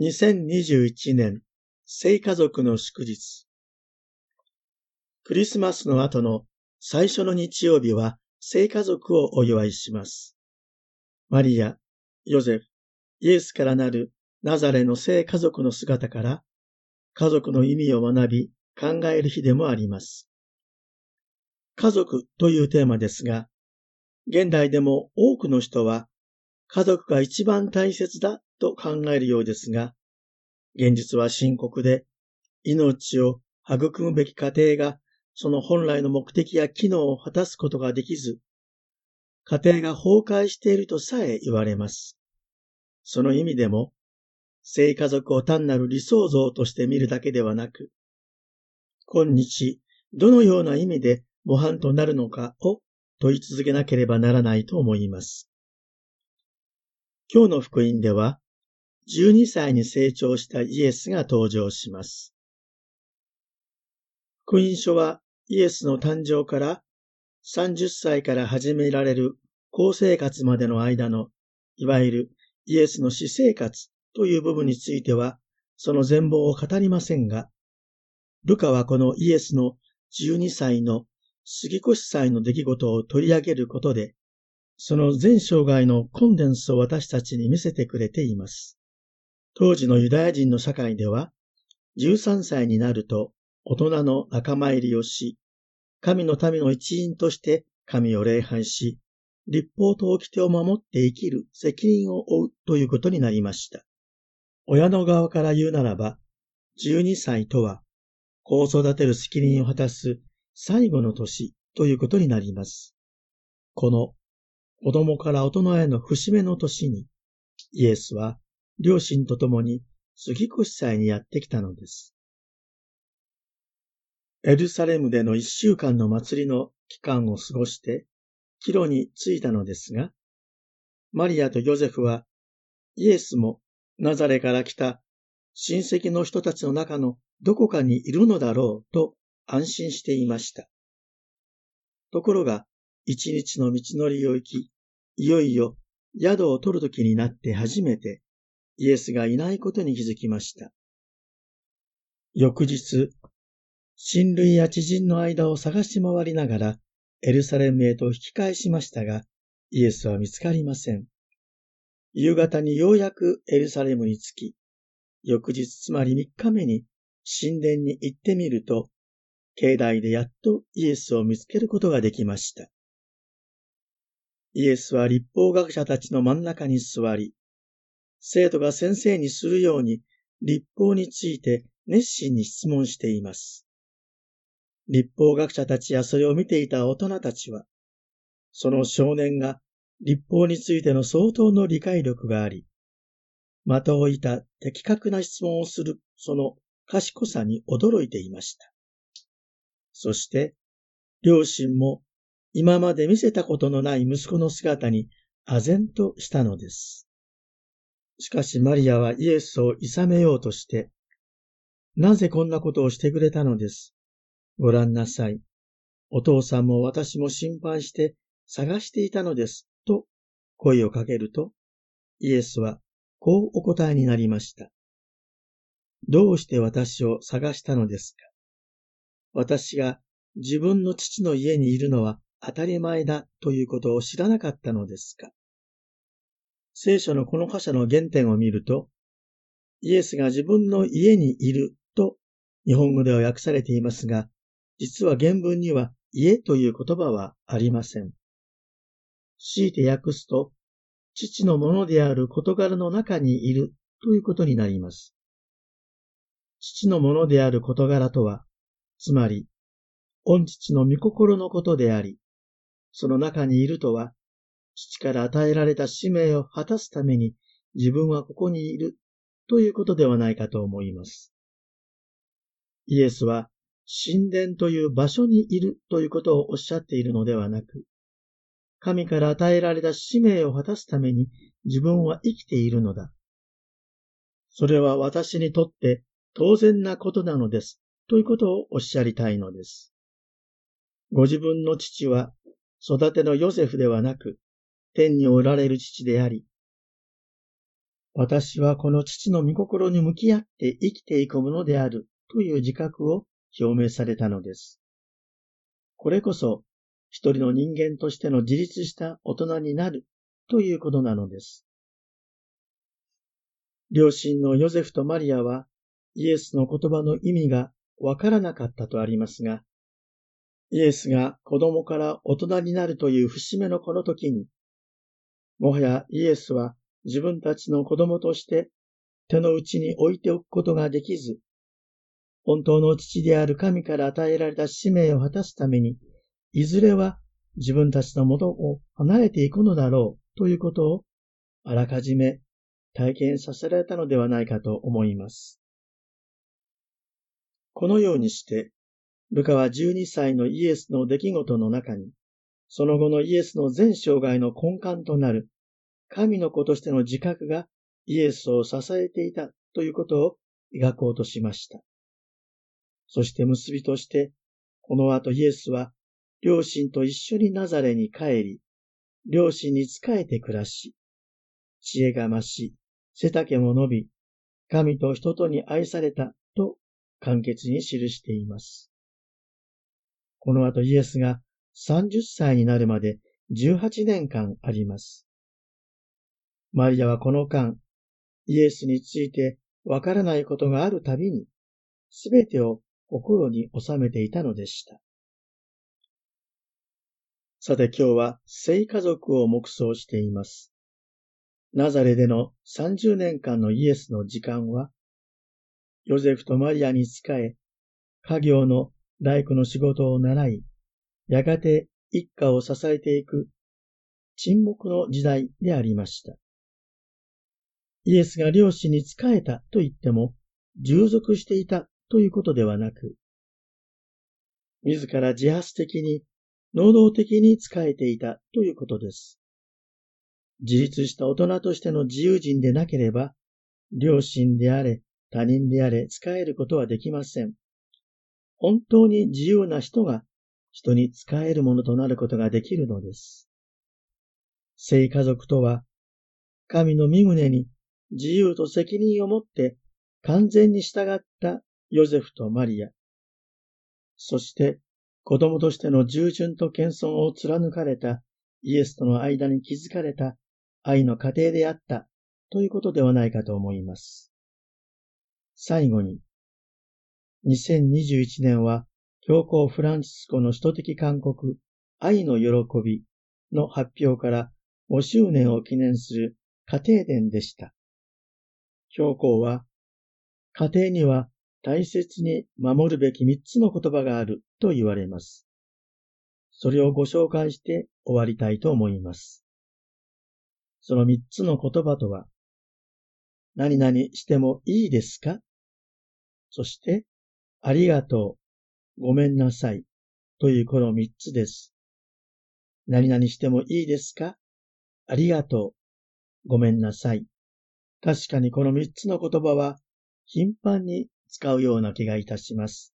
2021年、聖家族の祝日。クリスマスの後の最初の日曜日は聖家族をお祝いします。マリア、ヨゼフ、イエスからなるナザレの聖家族の姿から家族の意味を学び考える日でもあります。家族というテーマですが、現代でも多くの人は家族が一番大切だと考えるようですが、現実は深刻で、命を育むべき家庭がその本来の目的や機能を果たすことができず、家庭が崩壊しているとさえ言われます。その意味でも、性家族を単なる理想像として見るだけではなく、今日、どのような意味で模範となるのかを問い続けなければならないと思います。今日の福音では、12歳に成長したイエスが登場します。福音書はイエスの誕生から30歳から始められる高生活までの間の、いわゆるイエスの死生活という部分については、その全貌を語りませんが、ルカはこのイエスの12歳の杉越祭の出来事を取り上げることで、その全生涯のコンデンスを私たちに見せてくれています。当時のユダヤ人の社会では、13歳になると大人の仲間入りをし、神の民の一員として神を礼拝し、立法と掟を守って生きる責任を負うということになりました。親の側から言うならば、12歳とは、子を育てる責任を果たす最後の年ということになります。この子供から大人への節目の年に、イエスは両親と共に杉越祭にやってきたのです。エルサレムでの一週間の祭りの期間を過ごして、キロに着いたのですが、マリアとヨゼフは、イエスもナザレから来た親戚の人たちの中のどこかにいるのだろうと安心していました。ところが、一日の道のりを行き、いよいよ宿を取る時になって初めてイエスがいないことに気づきました。翌日、親類や知人の間を探し回りながらエルサレムへと引き返しましたが、イエスは見つかりません。夕方にようやくエルサレムに着き、翌日つまり3日目に神殿に行ってみると、境内でやっとイエスを見つけることができました。イエスは立法学者たちの真ん中に座り、生徒が先生にするように立法について熱心に質問しています。立法学者たちやそれを見ていた大人たちは、その少年が立法についての相当の理解力があり、的を置いた的確な質問をするその賢さに驚いていました。そして、両親も今まで見せたことのない息子の姿に唖然としたのです。しかしマリアはイエスを諌めようとして、なぜこんなことをしてくれたのです？ご覧なさい。お父さんも私も心配して探していたのです。と声をかけると、イエスはこうお答えになりました。どうして私を探したのですか？私が自分の父の家にいるのは当たり前だということを知らなかったのですか？聖書のこの箇所の原点を見ると、イエスが自分の家にいると日本語では訳されていますが、実は原文には家という言葉はありません。強いて訳すと、父のものである事柄の中にいるということになります。父のものである事柄とは、つまり、御父の御心のことであり、その中にいるとは、父から与えられた使命を果たすために自分はここにいるということではないかと思います。イエスは神殿という場所にいるということをおっしゃっているのではなく、神から与えられた使命を果たすために自分は生きているのだ。それは私にとって当然なことなのです。ということをおっしゃりたいのです。ご自分の父は育てのヨセフではなく、天におられる父であり、私はこの父の御心に向き合って生きていくものであるという自覚を表明されたのです。これこそ一人の人間としての自立した大人になるということなのです。両親のヨゼフとマリアはイエスの言葉の意味がわからなかったとありますが、イエスが子供から大人になるという節目のこの時に、もはやイエスは自分たちの子供として手の内に置いておくことができず、本当の父である神から与えられた使命を果たすために、いずれは自分たちの元を離れていくのだろうということをあらかじめ体験させられたのではないかと思います。このようにして、ルカは12歳のイエスの出来事の中に、その後のイエスの全生涯の根幹となる神の子としての自覚がイエスを支えていたということを描こうとしました。そして結びとして、この後イエスは両親と一緒にナザレに帰り、両親に仕えて暮らし、知恵が増し、背丈も伸び、神と人とに愛されたと簡潔に記しています。この後イエスが30歳になるまで18年間あります。マリアはこの間、イエスについてわからないことがあるたびに、すべてを心に収めていたのでした。さて今日は聖家族を目想しています。ナザレでの30年間のイエスの時間は、ヨゼフとマリアに仕え、家業の大工の仕事を習い、やがて一家を支えていく沈黙の時代でありました。イエスが両親に仕えたと言っても、従属していたということではなく、自ら自発的に能動的に仕えていたということです。自立した大人としての自由人でなければ、両親であれ、他人であれ、使えることはできません。本当に自由な人が人に使えるものとなることができるのです。聖家族とは、神の身旨に自由と責任を持って完全に従ったヨゼフとマリア、そして子供としての従順と謙遜を貫かれたイエスとの間に築かれた愛の過程であったということではないかと思います。最後に、2021年は教皇フランシスコの首都的勧告愛の喜びの発表から5周年を記念する家庭伝でした。教皇は、家庭には大切に守るべき三つの言葉があると言われます。それをご紹介して終わりたいと思います。その三つの言葉とは、何々してもいいですか？そして、ありがとう、ごめんなさい、というこの三つです。何々してもいいですか？ありがとう、ごめんなさい。確かにこの三つの言葉は頻繁に使うような気がいたします。